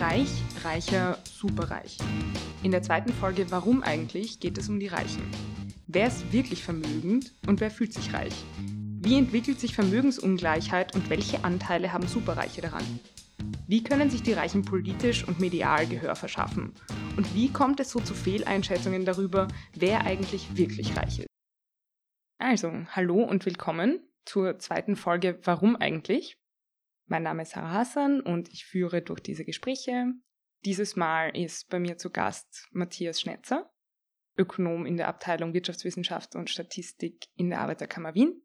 Reich, reicher, superreich. In der zweiten Folge Warum eigentlich geht es um die Reichen. Wer ist wirklich vermögend und wer fühlt sich reich? Wie entwickelt sich Vermögensungleichheit und welche Anteile haben Superreiche daran? Wie können sich die Reichen politisch und medial Gehör verschaffen? Und wie kommt es so zu Fehleinschätzungen darüber, wer eigentlich wirklich reich ist? Also, hallo und willkommen zur zweiten Folge Warum eigentlich? Mein Name ist Sarah Hassan und ich führe durch diese Gespräche. Dieses Mal ist bei mir zu Gast Matthias Schnetzer, Ökonom in der Abteilung Wirtschaftswissenschaft und Statistik in der Arbeiterkammer Wien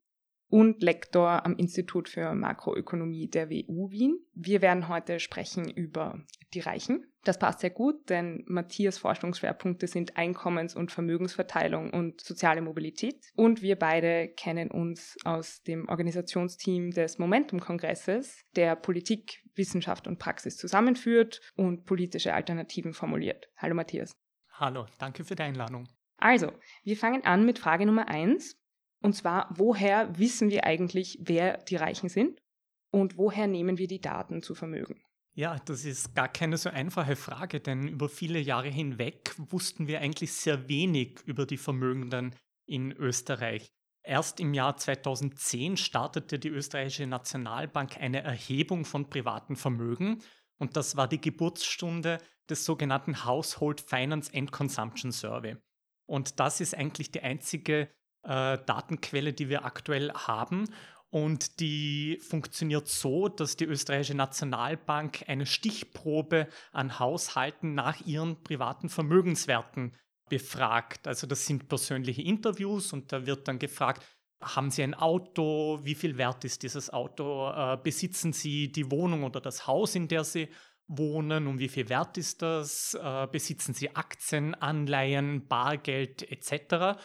und Lektor am Institut für Makroökonomie der WU Wien. Wir werden heute sprechen über die Reichen. Das passt sehr gut, denn Matthias Forschungsschwerpunkte sind Einkommens- und Vermögensverteilung und soziale Mobilität. Und wir beide kennen uns aus dem Organisationsteam des Momentum-Kongresses, der Politik, Wissenschaft und Praxis zusammenführt und politische Alternativen formuliert. Hallo Matthias. Hallo, danke für die Einladung. Also, wir fangen an mit Frage Nummer eins. Und zwar, woher wissen wir eigentlich, wer die Reichen sind? Und woher nehmen wir die Daten zu Vermögen? Ja, das ist gar keine so einfache Frage, denn über viele Jahre hinweg wussten wir eigentlich sehr wenig über die Vermögenden in Österreich. Erst im Jahr 2010 startete die österreichische Nationalbank eine Erhebung von privaten Vermögen und das war die Geburtsstunde des sogenannten Household Finance and Consumption Survey. Und das ist eigentlich die einzige äh, Datenquelle, die wir aktuell haben und die funktioniert so, dass die österreichische Nationalbank eine Stichprobe an Haushalten nach ihren privaten Vermögenswerten befragt. Also das sind persönliche Interviews und da wird dann gefragt, haben Sie ein Auto? Wie viel wert ist dieses Auto? Äh, besitzen Sie die Wohnung oder das Haus, in der Sie wohnen? Und wie viel wert ist das? Äh, besitzen Sie Aktien, Anleihen, Bargeld etc.?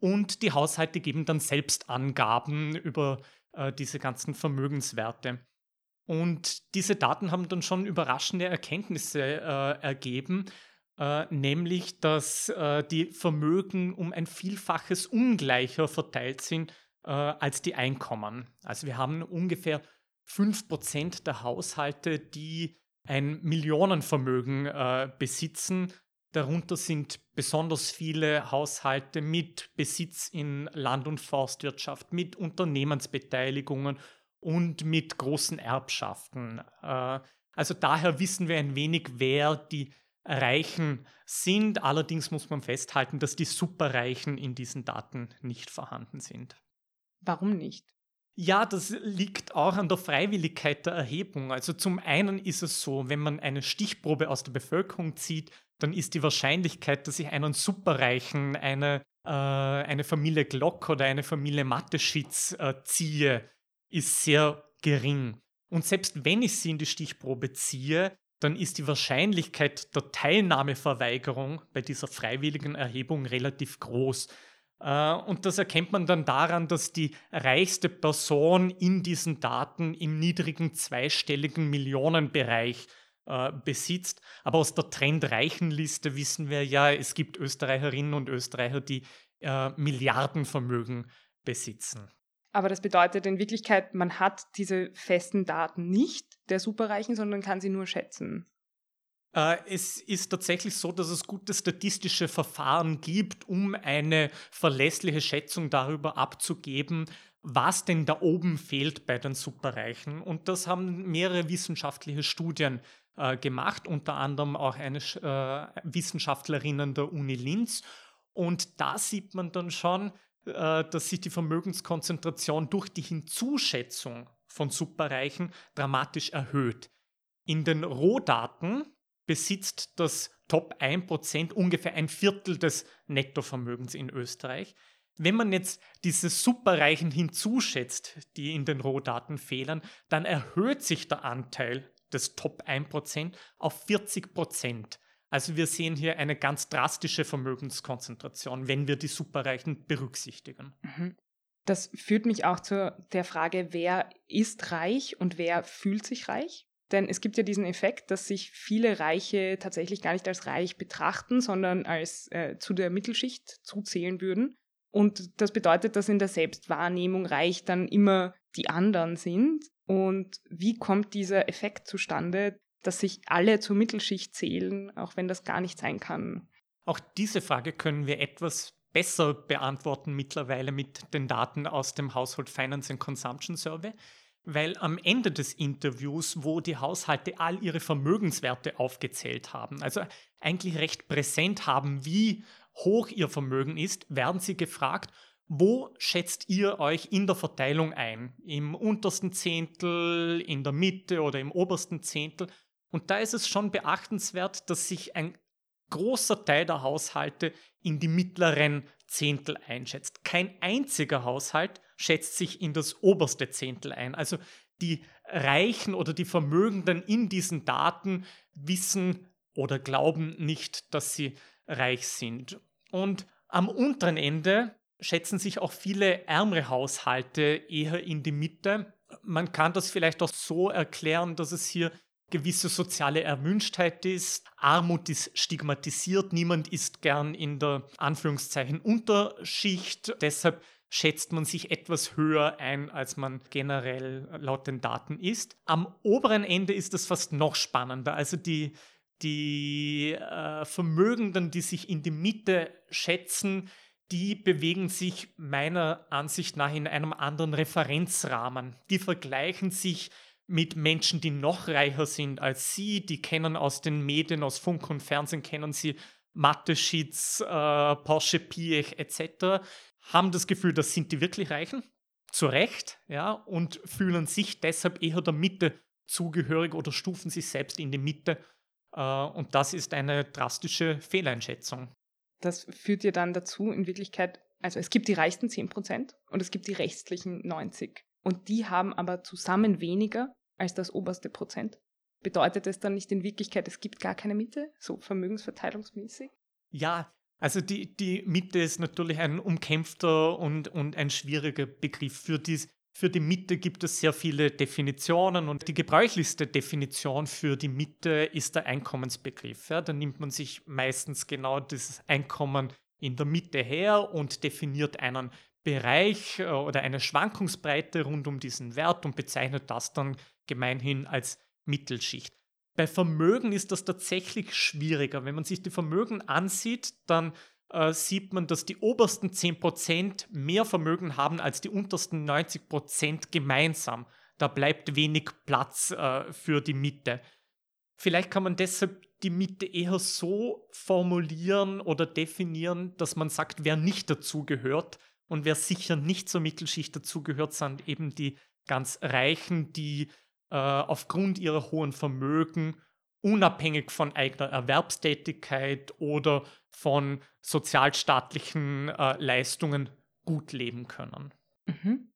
Und die Haushalte geben dann selbst Angaben über äh, diese ganzen Vermögenswerte. Und diese Daten haben dann schon überraschende Erkenntnisse äh, ergeben, äh, nämlich dass äh, die Vermögen um ein Vielfaches ungleicher verteilt sind äh, als die Einkommen. Also wir haben ungefähr 5% der Haushalte, die ein Millionenvermögen äh, besitzen, Darunter sind besonders viele Haushalte mit Besitz in Land- und Forstwirtschaft, mit Unternehmensbeteiligungen und mit großen Erbschaften. Äh, also daher wissen wir ein wenig, wer die Reichen sind. Allerdings muss man festhalten, dass die Superreichen in diesen Daten nicht vorhanden sind. Warum nicht? Ja, das liegt auch an der Freiwilligkeit der Erhebung. Also zum einen ist es so, wenn man eine Stichprobe aus der Bevölkerung zieht, dann ist die Wahrscheinlichkeit, dass ich einen Superreichen, eine, äh, eine Familie Glock oder eine Familie Matteschitz äh, ziehe, ist sehr gering. Und selbst wenn ich sie in die Stichprobe ziehe, dann ist die Wahrscheinlichkeit der Teilnahmeverweigerung bei dieser freiwilligen Erhebung relativ groß. Äh, und das erkennt man dann daran, dass die reichste Person in diesen Daten im niedrigen zweistelligen Millionenbereich äh, besitzt. Aber aus der Trendreichenliste wissen wir ja, es gibt Österreicherinnen und Österreicher, die äh, Milliardenvermögen besitzen. Aber das bedeutet in Wirklichkeit, man hat diese festen Daten nicht der Superreichen, sondern kann sie nur schätzen. Äh, es ist tatsächlich so, dass es gute statistische Verfahren gibt, um eine verlässliche Schätzung darüber abzugeben, was denn da oben fehlt bei den Superreichen. Und das haben mehrere wissenschaftliche Studien äh, gemacht, unter anderem auch eine äh, Wissenschaftlerin der Uni Linz. Und da sieht man dann schon, äh, dass sich die Vermögenskonzentration durch die Hinzuschätzung von Superreichen dramatisch erhöht. In den Rohdaten besitzt das Top 1% ungefähr ein Viertel des Nettovermögens in Österreich. Wenn man jetzt diese Superreichen hinzuschätzt, die in den Rohdaten fehlen, dann erhöht sich der Anteil des Top 1% auf 40%. Also wir sehen hier eine ganz drastische Vermögenskonzentration, wenn wir die Superreichen berücksichtigen. Mhm. Das führt mich auch zu der Frage, wer ist reich und wer fühlt sich reich? Denn es gibt ja diesen Effekt, dass sich viele Reiche tatsächlich gar nicht als reich betrachten, sondern als äh, zu der Mittelschicht zuzählen würden. Und das bedeutet, dass in der Selbstwahrnehmung reich dann immer die anderen sind. Und wie kommt dieser Effekt zustande, dass sich alle zur Mittelschicht zählen, auch wenn das gar nicht sein kann? Auch diese Frage können wir etwas besser beantworten mittlerweile mit den Daten aus dem Household Finance and Consumption Survey, weil am Ende des Interviews, wo die Haushalte all ihre Vermögenswerte aufgezählt haben, also eigentlich recht präsent haben, wie hoch ihr Vermögen ist, werden sie gefragt, wo schätzt ihr euch in der Verteilung ein? Im untersten Zehntel, in der Mitte oder im obersten Zehntel? Und da ist es schon beachtenswert, dass sich ein großer Teil der Haushalte in die mittleren Zehntel einschätzt. Kein einziger Haushalt schätzt sich in das oberste Zehntel ein. Also die Reichen oder die Vermögenden in diesen Daten wissen oder glauben nicht, dass sie reich sind. Und am unteren Ende schätzen sich auch viele ärmere Haushalte eher in die Mitte. Man kann das vielleicht auch so erklären, dass es hier gewisse soziale Erwünschtheit ist. Armut ist stigmatisiert. Niemand ist gern in der Anführungszeichen Unterschicht. Deshalb schätzt man sich etwas höher ein, als man generell laut den Daten ist. Am oberen Ende ist es fast noch spannender. Also die, die äh, Vermögenden, die sich in die Mitte schätzen, die bewegen sich meiner Ansicht nach in einem anderen Referenzrahmen. Die vergleichen sich mit Menschen, die noch reicher sind als sie, die kennen aus den Medien, aus Funk und Fernsehen, kennen sie Mathe-Sheets, äh, Porsche Piech etc., haben das Gefühl, das sind die wirklich Reichen, zu Recht, ja, und fühlen sich deshalb eher der Mitte zugehörig oder stufen sich selbst in die Mitte. Äh, und das ist eine drastische Fehleinschätzung. Das führt ja dann dazu, in Wirklichkeit, also es gibt die reichsten 10% und es gibt die restlichen 90%. Und die haben aber zusammen weniger als das oberste Prozent. Bedeutet es dann nicht in Wirklichkeit, es gibt gar keine Mitte, so vermögensverteilungsmäßig? Ja, also die, die Mitte ist natürlich ein umkämpfter und, und ein schwieriger Begriff. Für die, für die Mitte gibt es sehr viele Definitionen und die gebräuchlichste Definition für die Mitte ist der Einkommensbegriff. Ja, da nimmt man sich meistens genau dieses Einkommen in der Mitte her und definiert einen Bereich äh, oder eine Schwankungsbreite rund um diesen Wert und bezeichnet das dann gemeinhin als Mittelschicht. Bei Vermögen ist das tatsächlich schwieriger. Wenn man sich die Vermögen ansieht, dann äh, sieht man, dass die obersten 10% mehr Vermögen haben als die untersten 90% gemeinsam. Da bleibt wenig Platz äh, für die Mitte. Vielleicht kann man deshalb die Mitte eher so formulieren oder definieren, dass man sagt, wer nicht dazugehört, und wer sicher nicht zur Mittelschicht dazugehört, sind eben die ganz Reichen, die äh, aufgrund ihrer hohen Vermögen unabhängig von eigener Erwerbstätigkeit oder von sozialstaatlichen äh, Leistungen gut leben können. Mhm.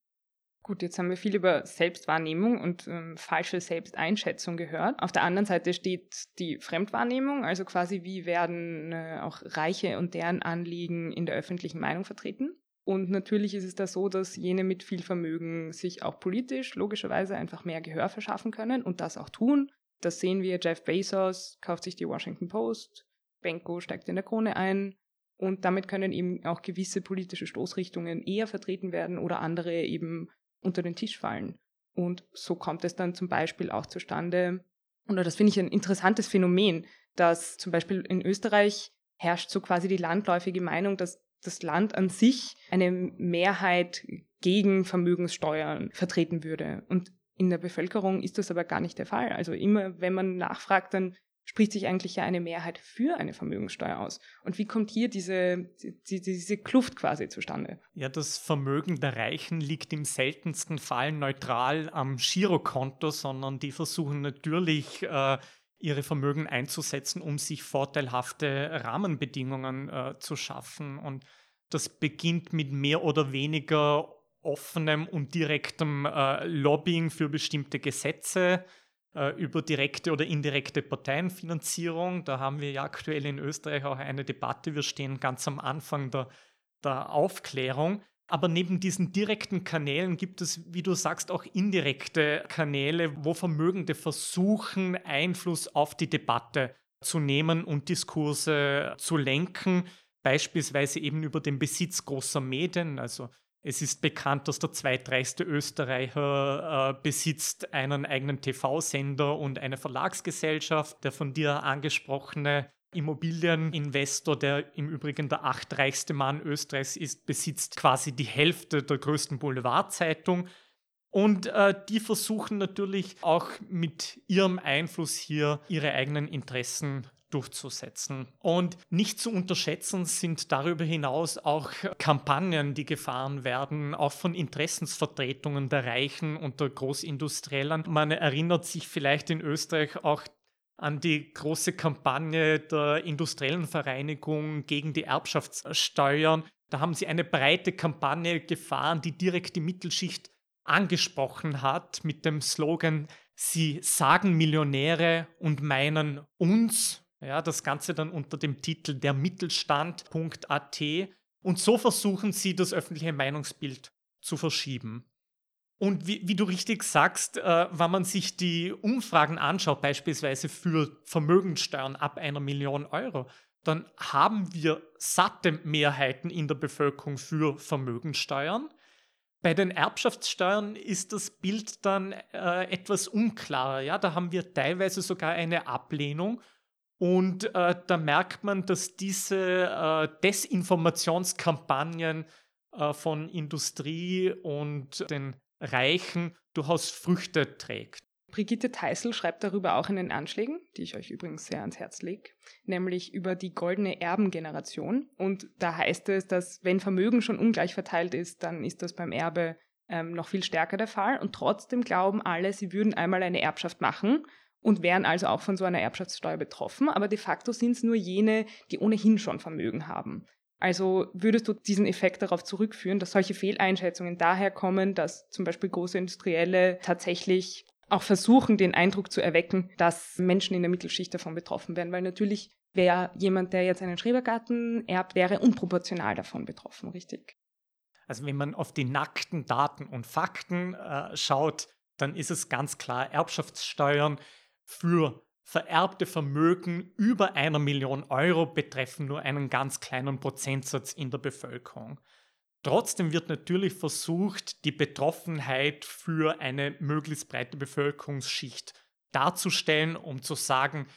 Gut, jetzt haben wir viel über Selbstwahrnehmung und ähm, falsche Selbsteinschätzung gehört. Auf der anderen Seite steht die Fremdwahrnehmung, also quasi wie werden äh, auch Reiche und deren Anliegen in der öffentlichen Meinung vertreten. Und natürlich ist es da so, dass jene mit viel Vermögen sich auch politisch logischerweise einfach mehr Gehör verschaffen können und das auch tun. Das sehen wir, Jeff Bezos kauft sich die Washington Post, Benko steigt in der Krone ein und damit können eben auch gewisse politische Stoßrichtungen eher vertreten werden oder andere eben unter den Tisch fallen. Und so kommt es dann zum Beispiel auch zustande, oder das finde ich ein interessantes Phänomen, dass zum Beispiel in Österreich herrscht so quasi die landläufige Meinung, dass das Land an sich eine Mehrheit gegen Vermögenssteuern vertreten würde. Und in der Bevölkerung ist das aber gar nicht der Fall. Also immer, wenn man nachfragt, dann spricht sich eigentlich ja eine Mehrheit für eine Vermögenssteuer aus. Und wie kommt hier diese, die, diese Kluft quasi zustande? Ja, das Vermögen der Reichen liegt im seltensten Fall neutral am Girokonto, sondern die versuchen natürlich, äh, ihre Vermögen einzusetzen, um sich vorteilhafte Rahmenbedingungen äh, zu schaffen. Und das beginnt mit mehr oder weniger offenem und direktem äh, Lobbying für bestimmte Gesetze, über direkte oder indirekte Parteienfinanzierung. Da haben wir ja aktuell in Österreich auch eine Debatte. Wir stehen ganz am Anfang der, der Aufklärung. Aber neben diesen direkten Kanälen gibt es, wie du sagst, auch indirekte Kanäle, wo Vermögende versuchen, Einfluss auf die Debatte zu nehmen und Diskurse zu lenken, beispielsweise eben über den Besitz großer Medien, also Es ist bekannt, dass der zweitreichste Österreicher äh, besitzt einen eigenen TV-Sender und eine Verlagsgesellschaft. Der von dir angesprochene Immobilieninvestor, der im Übrigen der achtreichste Mann Österreichs ist, besitzt quasi die Hälfte der größten Boulevardzeitung. Und äh, die versuchen natürlich auch mit ihrem Einfluss hier ihre eigenen Interessen durchzusetzen. Und nicht zu unterschätzen sind darüber hinaus auch Kampagnen, die gefahren werden, auch von Interessensvertretungen der Reichen und der Großindustriellen. Man erinnert sich vielleicht in Österreich auch an die große Kampagne der industriellen Vereinigung gegen die Erbschaftssteuern. Da haben sie eine breite Kampagne gefahren, die direkt die Mittelschicht angesprochen hat mit dem Slogan, sie sagen Millionäre und meinen uns. Ja, das Ganze dann unter dem Titel der Mittelstand.at. Und so versuchen sie, das öffentliche Meinungsbild zu verschieben. Und wie, wie, du richtig sagst, äh, wenn man sich die Umfragen anschaut, beispielsweise für Vermögenssteuern ab einer Million Euro, dann haben wir satte Mehrheiten in der Bevölkerung für Vermögenssteuern. Bei den Erbschaftssteuern ist das Bild dann äh, etwas unklarer. Ja? Da haben wir teilweise sogar eine Ablehnung. Und äh, da merkt man, dass diese äh, Desinformationskampagnen äh, von Industrie und den Reichen durchaus Früchte trägt. Brigitte Teissel schreibt darüber auch in den Anschlägen, die ich euch übrigens sehr ans Herz lege, nämlich über die goldene Erbengeneration. Und da heißt es, dass wenn Vermögen schon ungleich verteilt ist, dann ist das beim Erbe ähm, noch viel stärker der Fall. Und trotzdem glauben alle, sie würden einmal eine Erbschaft machen und wären also auch von so einer Erbschaftssteuer betroffen. Aber de facto sind es nur jene, die ohnehin schon Vermögen haben. Also würdest du diesen Effekt darauf zurückführen, dass solche Fehleinschätzungen daher kommen, dass zum Beispiel große Industrielle tatsächlich auch versuchen, den Eindruck zu erwecken, dass Menschen in der Mittelschicht davon betroffen werden, weil natürlich wäre jemand, der jetzt einen Schrebergarten erbt, wäre unproportional davon betroffen, richtig? Also wenn man auf die nackten Daten und Fakten äh, schaut, dann ist es ganz klar, Erbschaftssteuern für vererbte Vermögen über einer Million Euro betreffen nur einen ganz kleinen Prozentsatz in der Bevölkerung. Trotzdem wird natürlich versucht, die Betroffenheit für eine möglichst breite Bevölkerungsschicht darzustellen, um zu sagen,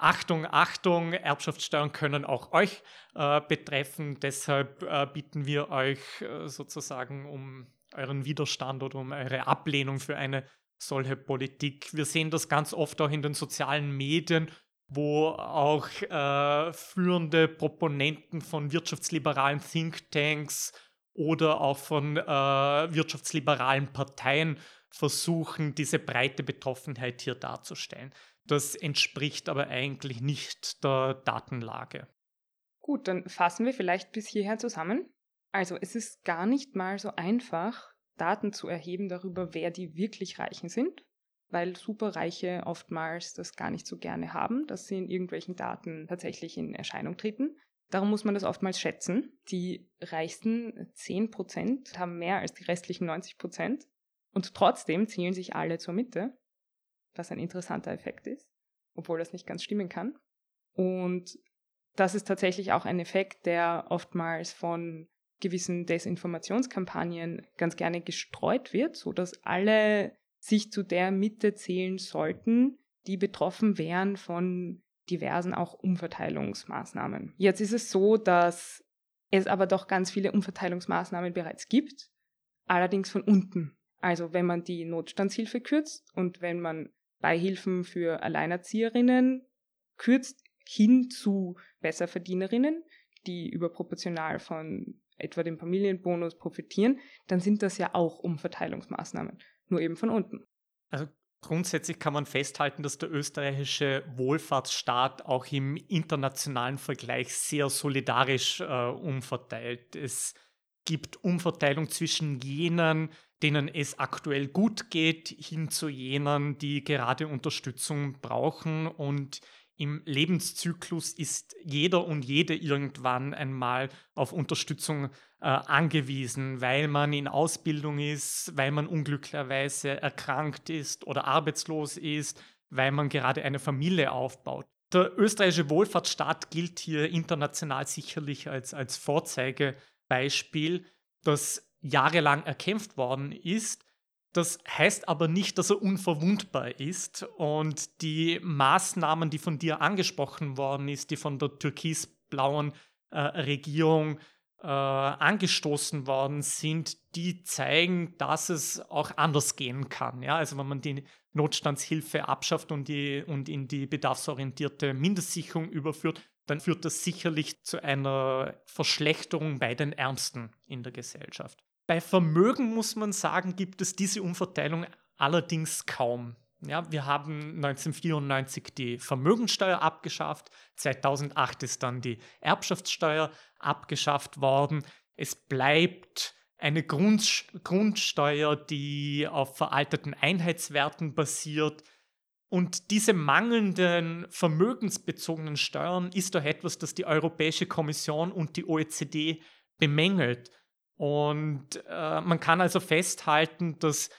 Achtung, Achtung, Erbschaftssteuern können auch euch äh, betreffen. Deshalb äh, bitten wir euch äh, sozusagen um euren Widerstand oder um eure Ablehnung für eine solche Politik. Wir sehen das ganz oft auch in den sozialen Medien, wo auch äh, führende Proponenten von wirtschaftsliberalen Thinktanks oder auch von äh, wirtschaftsliberalen Parteien versuchen, diese breite Betroffenheit hier darzustellen. Das entspricht aber eigentlich nicht der Datenlage. Gut, dann fassen wir vielleicht bis hierher zusammen. Also es ist gar nicht mal so einfach, Daten zu erheben darüber, wer die wirklich Reichen sind, weil Superreiche oftmals das gar nicht so gerne haben, dass sie in irgendwelchen Daten tatsächlich in Erscheinung treten. Darum muss man das oftmals schätzen. Die reichsten 10% haben mehr als die restlichen 90% und trotzdem zählen sich alle zur Mitte, was ein interessanter Effekt ist, obwohl das nicht ganz stimmen kann. Und das ist tatsächlich auch ein Effekt, der oftmals von gewissen Desinformationskampagnen ganz gerne gestreut wird, so dass alle sich zu der Mitte zählen sollten, die betroffen wären von diversen auch Umverteilungsmaßnahmen. Jetzt ist es so, dass es aber doch ganz viele Umverteilungsmaßnahmen bereits gibt, allerdings von unten. Also wenn man die Notstandshilfe kürzt und wenn man Beihilfen für Alleinerzieherinnen kürzt hin zu Besserverdienerinnen, die überproportional von etwa dem Familienbonus profitieren, dann sind das ja auch Umverteilungsmaßnahmen, nur eben von unten. Also grundsätzlich kann man festhalten, dass der österreichische Wohlfahrtsstaat auch im internationalen Vergleich sehr solidarisch äh, umverteilt. Es gibt Umverteilung zwischen jenen, denen es aktuell gut geht, hin zu jenen, die gerade Unterstützung brauchen und im Lebenszyklus ist jeder und jede irgendwann einmal auf Unterstützung äh, angewiesen, weil man in Ausbildung ist, weil man unglücklicherweise erkrankt ist oder arbeitslos ist, weil man gerade eine Familie aufbaut. Der österreichische Wohlfahrtsstaat gilt hier international sicherlich als, als Vorzeigebeispiel. Das jahrelang erkämpft worden ist. Das heißt aber nicht, dass er unverwundbar ist. Und die Maßnahmen, die von dir angesprochen worden ist, die von der türkisblauen äh, Regierung äh, angestoßen worden sind, die zeigen, dass es auch anders gehen kann. Ja? Also wenn man die Notstandshilfe abschafft und, die, und in die bedarfsorientierte Mindestsicherung überführt, dann führt das sicherlich zu einer Verschlechterung bei den Ärmsten in der Gesellschaft. Bei Vermögen muss man sagen, gibt es diese Umverteilung allerdings kaum. Ja, wir haben 1994 die Vermögensteuer abgeschafft, 2008 ist dann die Erbschaftssteuer abgeschafft worden. Es bleibt eine Grund, Grundsteuer, die auf veralteten Einheitswerten basiert. Und diese mangelnden vermögensbezogenen Steuern ist doch etwas, das die Europäische Kommission und die OECD bemängelt. Und äh, man kann also festhalten, dass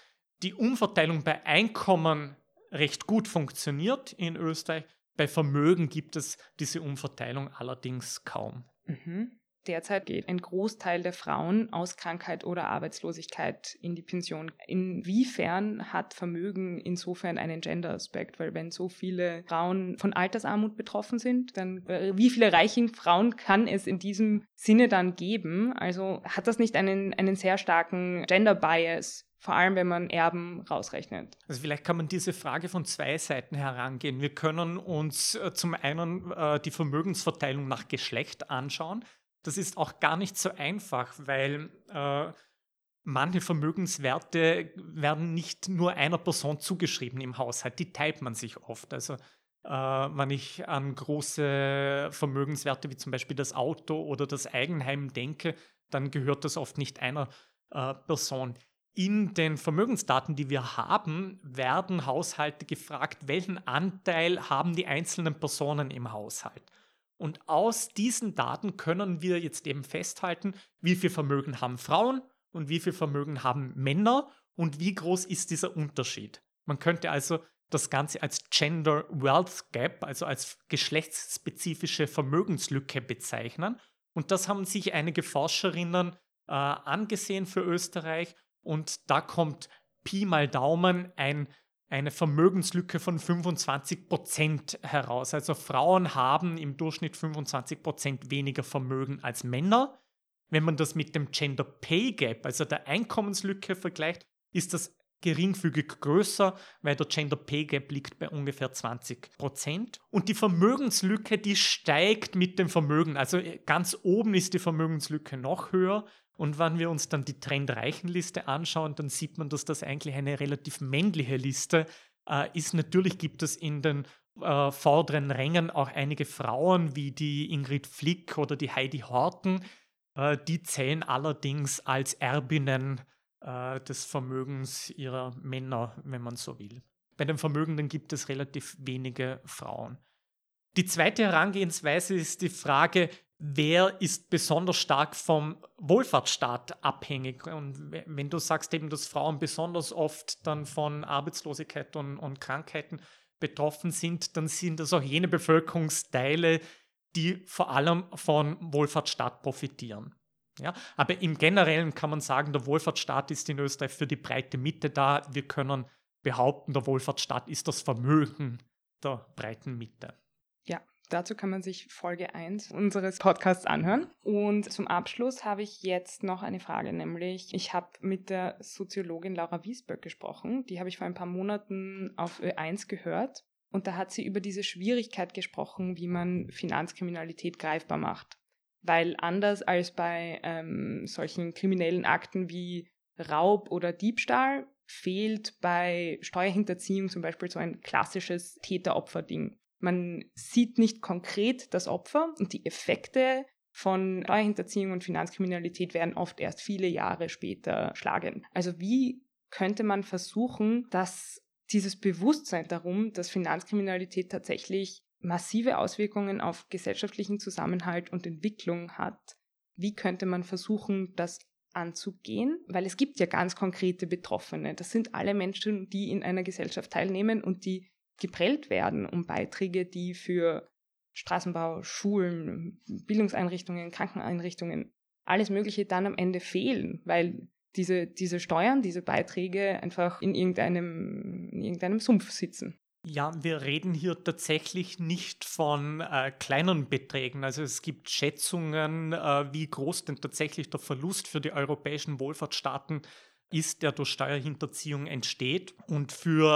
die Umverteilung bei Einkommen recht gut funktioniert in Österreich. Bei Vermögen gibt es diese Umverteilung allerdings kaum. Mhm. Derzeit geht ein Großteil der Frauen aus Krankheit oder Arbeitslosigkeit in die Pension. Inwiefern hat Vermögen insofern einen Gender-Aspekt? Weil wenn so viele Frauen von Altersarmut betroffen sind, dann äh, wie viele reichen Frauen kann es in diesem Sinne dann geben? Also hat das nicht einen, einen sehr starken Gender-Bias? Vor allem, wenn man Erben rausrechnet. Also vielleicht kann man diese Frage von zwei Seiten herangehen. Wir können uns äh, zum einen äh, die Vermögensverteilung nach Geschlecht anschauen das ist auch gar nicht so einfach, weil äh, manche Vermögenswerte werden nicht nur einer Person zugeschrieben im Haushalt, die teilt man sich oft. Also äh, wenn ich an große Vermögenswerte wie zum Beispiel das Auto oder das Eigenheim denke, dann gehört das oft nicht einer äh, Person. In den Vermögensdaten, die wir haben, werden Haushalte gefragt, welchen Anteil haben die einzelnen Personen im Haushalt. Und aus diesen Daten können wir jetzt eben festhalten, wie viel Vermögen haben Frauen und wie viel Vermögen haben Männer und wie groß ist dieser Unterschied. Man könnte also das Ganze als Gender Wealth Gap, also als geschlechtsspezifische Vermögenslücke bezeichnen. Und das haben sich einige Forscherinnen äh, angesehen für Österreich. Und da kommt Pi mal Daumen ein eine Vermögenslücke von 25 Prozent heraus. Also Frauen haben im Durchschnitt 25 Prozent weniger Vermögen als Männer. Wenn man das mit dem Gender Pay Gap, also der Einkommenslücke vergleicht, ist das geringfügig größer, weil der Gender Pay Gap liegt bei ungefähr 20 Prozent. Und die Vermögenslücke, die steigt mit dem Vermögen. Also ganz oben ist die Vermögenslücke noch höher und wenn wir uns dann die Trendreichenliste anschauen, dann sieht man, dass das eigentlich eine relativ männliche Liste äh, ist. Natürlich gibt es in den äh, vorderen Rängen auch einige Frauen wie die Ingrid Flick oder die Heidi Horten. Äh, die zählen allerdings als Erbinnen äh, des Vermögens ihrer Männer, wenn man so will. Bei den Vermögenden gibt es relativ wenige Frauen. Die zweite Herangehensweise ist die Frage, wer ist besonders stark vom Wohlfahrtsstaat abhängig. Und wenn du sagst eben, dass Frauen besonders oft dann von Arbeitslosigkeit und, und Krankheiten betroffen sind, dann sind das auch jene Bevölkerungsteile, die vor allem von Wohlfahrtsstaat profitieren. Ja, aber im Generellen kann man sagen, der Wohlfahrtsstaat ist in Österreich für die breite Mitte da. Wir können behaupten, der Wohlfahrtsstaat ist das Vermögen der breiten Mitte. Ja, Dazu kann man sich Folge 1 unseres Podcasts anhören. Und zum Abschluss habe ich jetzt noch eine Frage, nämlich ich habe mit der Soziologin Laura Wiesböck gesprochen. Die habe ich vor ein paar Monaten auf Ö1 gehört. Und da hat sie über diese Schwierigkeit gesprochen, wie man Finanzkriminalität greifbar macht. Weil anders als bei ähm, solchen kriminellen Akten wie Raub oder Diebstahl fehlt bei Steuerhinterziehung zum Beispiel so ein klassisches Täter-Opfer-Ding. Man sieht nicht konkret das Opfer und die Effekte von Steuerhinterziehung und Finanzkriminalität werden oft erst viele Jahre später schlagen. Also wie könnte man versuchen, dass dieses Bewusstsein darum, dass Finanzkriminalität tatsächlich massive Auswirkungen auf gesellschaftlichen Zusammenhalt und Entwicklung hat, wie könnte man versuchen, das anzugehen? Weil es gibt ja ganz konkrete Betroffene. Das sind alle Menschen, die in einer Gesellschaft teilnehmen und die geprellt werden um Beiträge, die für Straßenbau, Schulen, Bildungseinrichtungen, Krankeneinrichtungen, alles Mögliche dann am Ende fehlen, weil diese, diese Steuern, diese Beiträge einfach in irgendeinem, in irgendeinem Sumpf sitzen. Ja, wir reden hier tatsächlich nicht von äh, kleinen Beträgen. Also es gibt Schätzungen, äh, wie groß denn tatsächlich der Verlust für die europäischen Wohlfahrtsstaaten ist, der durch Steuerhinterziehung entsteht. Und für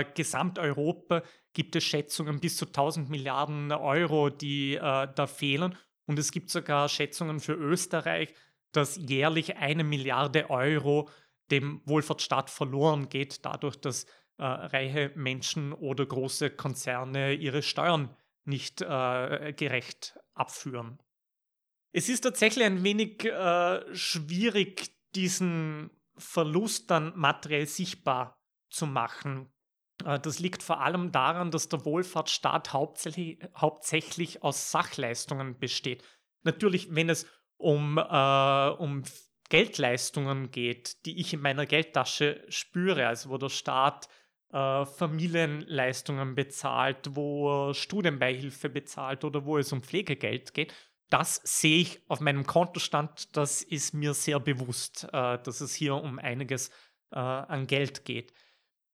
äh, Gesamteuropa gibt es Schätzungen bis zu 1000 Milliarden Euro, die äh, da fehlen. Und es gibt sogar Schätzungen für Österreich, dass jährlich eine Milliarde Euro dem Wohlfahrtsstaat verloren geht, dadurch, dass äh, reiche Menschen oder große Konzerne ihre Steuern nicht äh, gerecht abführen. Es ist tatsächlich ein wenig äh, schwierig, diesen Verlust dann materiell sichtbar zu machen. Äh, das liegt vor allem daran, dass der Wohlfahrtsstaat hauptsächlich, hauptsächlich aus Sachleistungen besteht. Natürlich, wenn es um, äh, um Geldleistungen geht, die ich in meiner Geldtasche spüre, also wo der Staat äh, Familienleistungen bezahlt, wo Studienbeihilfe bezahlt oder wo es um Pflegegeld geht, das sehe ich auf meinem Kontostand, das ist mir sehr bewusst, äh, dass es hier um einiges äh, an Geld geht.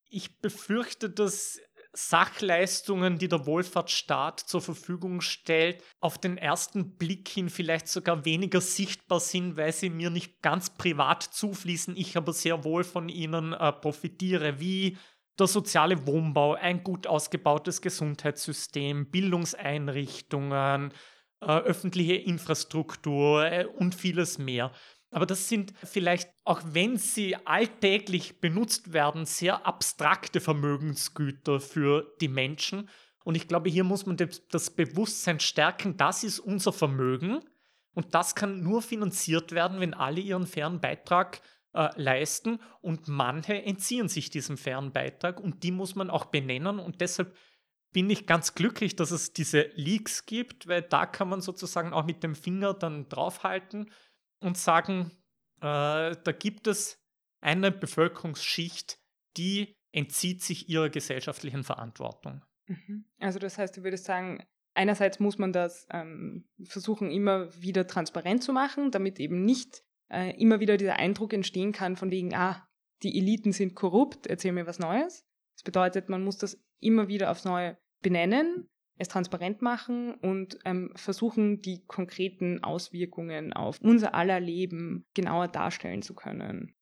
Ich befürchte, dass Sachleistungen, die der Wohlfahrtsstaat zur Verfügung stellt, auf den ersten Blick hin vielleicht sogar weniger sichtbar sind, weil sie mir nicht ganz privat zufließen, ich aber sehr wohl von ihnen profitiere, wie der soziale Wohnbau, ein gut ausgebautes Gesundheitssystem, Bildungseinrichtungen, äh, öffentliche Infrastruktur äh, und vieles mehr. Aber das sind vielleicht, auch wenn sie alltäglich benutzt werden, sehr abstrakte Vermögensgüter für die Menschen. Und ich glaube, hier muss man das Bewusstsein stärken, das ist unser Vermögen. Und das kann nur finanziert werden, wenn alle ihren fairen Beitrag äh, leisten. Und manche entziehen sich diesem fairen Beitrag und die muss man auch benennen. Und deshalb bin ich ganz glücklich, dass es diese Leaks gibt, weil da kann man sozusagen auch mit dem Finger dann draufhalten und sagen, äh, da gibt es eine Bevölkerungsschicht, die entzieht sich ihrer gesellschaftlichen Verantwortung. Mhm. Also das heißt, du würdest sagen, einerseits muss man das ähm, versuchen, immer wieder transparent zu machen, damit eben nicht äh, immer wieder dieser Eindruck entstehen kann von wegen, ah, die Eliten sind korrupt, erzähl mir was Neues. Das bedeutet, man muss das immer wieder aufs Neue benennen, es transparent machen und ähm, versuchen, die konkreten Auswirkungen auf unser aller Leben genauer darstellen zu können.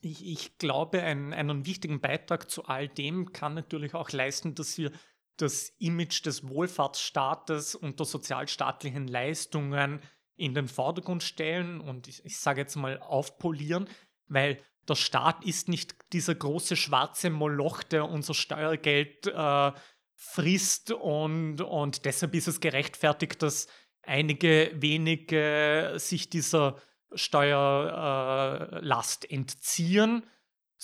Ich, ich glaube, ein, einen wichtigen Beitrag zu all dem kann natürlich auch leisten, dass wir das Image des Wohlfahrtsstaates und der sozialstaatlichen Leistungen in den Vordergrund stellen und ich, ich sage jetzt mal aufpolieren, weil der Staat ist nicht dieser große schwarze Moloch, der unser Steuergeld äh, frisst und, und deshalb ist es gerechtfertigt, dass einige wenige sich dieser Steuerlast äh, entziehen,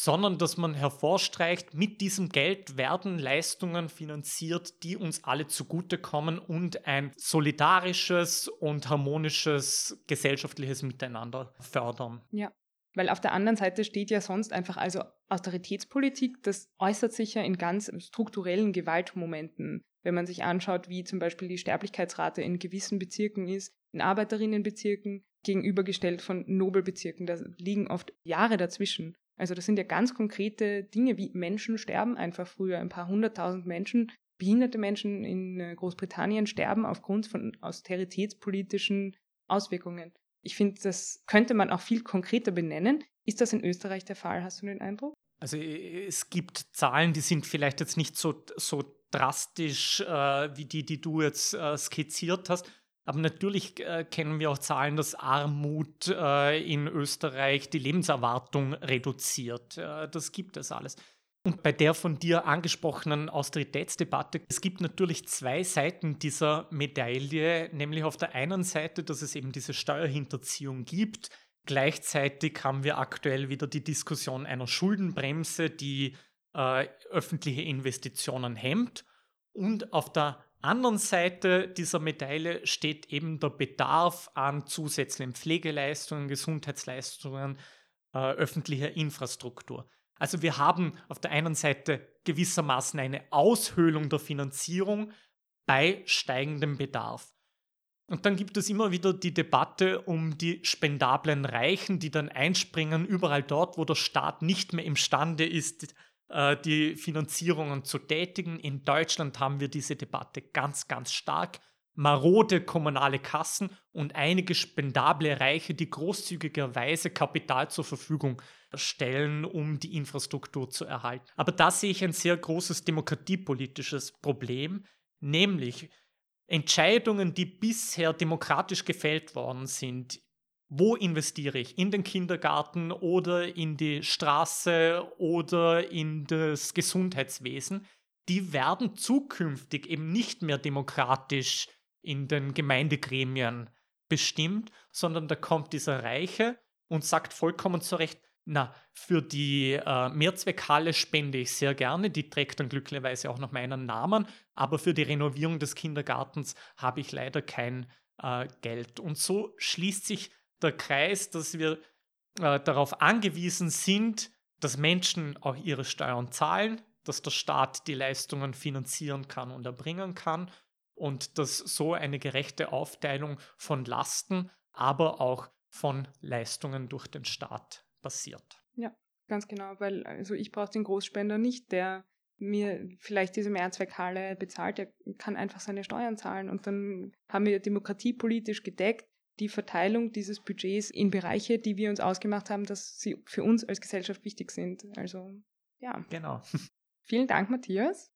sondern dass man hervorstreicht, mit diesem Geld werden Leistungen finanziert, die uns alle zugutekommen und ein solidarisches und harmonisches gesellschaftliches Miteinander fördern. Ja, weil auf der anderen Seite steht ja sonst einfach also Austeritätspolitik, das äußert sich ja in ganz strukturellen Gewaltmomenten. Wenn man sich anschaut, wie zum Beispiel die Sterblichkeitsrate in gewissen Bezirken ist, in Arbeiterinnenbezirken, gegenübergestellt von Nobelbezirken, da liegen oft Jahre dazwischen. Also das sind ja ganz konkrete Dinge, wie Menschen sterben einfach früher. Ein paar hunderttausend Menschen, behinderte Menschen in äh, Großbritannien sterben aufgrund von austeritätspolitischen Auswirkungen. Ich finde, das könnte man auch viel konkreter benennen. Ist das in Österreich der Fall, hast du den Eindruck? Also es gibt Zahlen, die sind vielleicht jetzt nicht so, so drastisch äh, wie die, die du jetzt äh, skizziert hast. Aber natürlich äh, kennen wir auch Zahlen, dass Armut äh, in Österreich die Lebenserwartung reduziert. Äh, das gibt es alles. Und bei der von dir angesprochenen Austeritätsdebatte, es gibt natürlich zwei Seiten dieser Medaille, nämlich auf der einen Seite, dass es eben diese Steuerhinterziehung gibt. Gleichzeitig haben wir aktuell wieder die Diskussion einer Schuldenbremse, die äh, öffentliche Investitionen hemmt. Und auf der anderen Seite dieser Medaille steht eben der Bedarf an zusätzlichen Pflegeleistungen, Gesundheitsleistungen, äh, öffentlicher Infrastruktur. Also wir haben auf der einen Seite gewissermaßen eine Aushöhlung der Finanzierung bei steigendem Bedarf. Und dann gibt es immer wieder die Debatte um die spendablen Reichen, die dann einspringen, überall dort, wo der Staat nicht mehr imstande ist, die Finanzierungen zu tätigen. In Deutschland haben wir diese Debatte ganz, ganz stark. Marode kommunale Kassen und einige spendable Reiche, die großzügigerweise Kapital zur Verfügung stellen, um die Infrastruktur zu erhalten. Aber da sehe ich ein sehr großes demokratiepolitisches Problem, nämlich Entscheidungen, die bisher demokratisch gefällt worden sind, wo investiere ich? In den Kindergarten oder in die Straße oder in das Gesundheitswesen? Die werden zukünftig eben nicht mehr demokratisch in den Gemeindegremien bestimmt, sondern da kommt dieser Reiche und sagt vollkommen zu Recht, na, für die äh, Mehrzweckhalle spende ich sehr gerne, die trägt dann glücklicherweise auch noch meinen Namen, aber für die Renovierung des Kindergartens habe ich leider kein äh, Geld. Und so schließt sich der Kreis, dass wir äh, darauf angewiesen sind, dass Menschen auch ihre Steuern zahlen, dass der Staat die Leistungen finanzieren kann und erbringen kann und dass so eine gerechte Aufteilung von Lasten, aber auch von Leistungen durch den Staat passiert. Ja, ganz genau, weil also ich brauche den Großspender nicht, der mir vielleicht diese Mehrzweckhalle bezahlt, der kann einfach seine Steuern zahlen und dann haben wir Demokratie politisch gedeckt, die Verteilung dieses Budgets in Bereiche, die wir uns ausgemacht haben, dass sie für uns als Gesellschaft wichtig sind. Also ja. Genau. Vielen Dank, Matthias.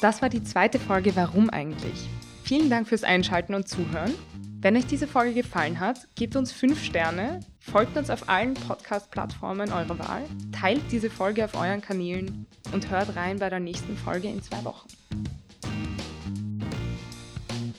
Das war die zweite Folge Warum eigentlich? Vielen Dank fürs Einschalten und Zuhören. Wenn euch diese Folge gefallen hat, gebt uns 5 Sterne, folgt uns auf allen Podcast-Plattformen eurer Wahl, teilt diese Folge auf euren Kanälen und hört rein bei der nächsten Folge in zwei Wochen.